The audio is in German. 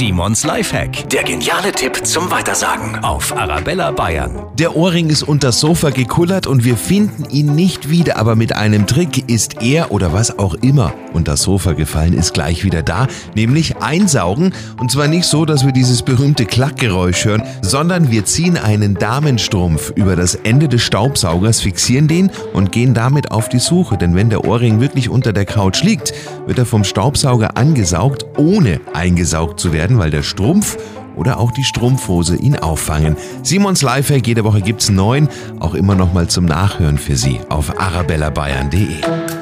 Simons Lifehack. Der geniale Tipp zum Weitersagen auf Arabella Bayern. Der Ohrring ist unters Sofa gekullert und wir finden ihn nicht wieder, aber mit einem Trick ist er oder was auch immer unters Sofa gefallen ist gleich wieder da, nämlich einsaugen und zwar nicht so, dass wir dieses berühmte Klackgeräusch hören, sondern wir ziehen einen Damenstrumpf über das Ende des Staubsaugers, fixieren den und gehen damit auf die Suche, denn wenn der Ohrring wirklich unter der Couch liegt, wird er vom Staubsauger angesaugt, ohne eingesaugt zu werden, weil der Strumpf oder auch die Strumpfhose ihn auffangen. Simons Lifehack, jede Woche gibt's neun, auch immer noch mal zum Nachhören für Sie auf arabellabayern.de.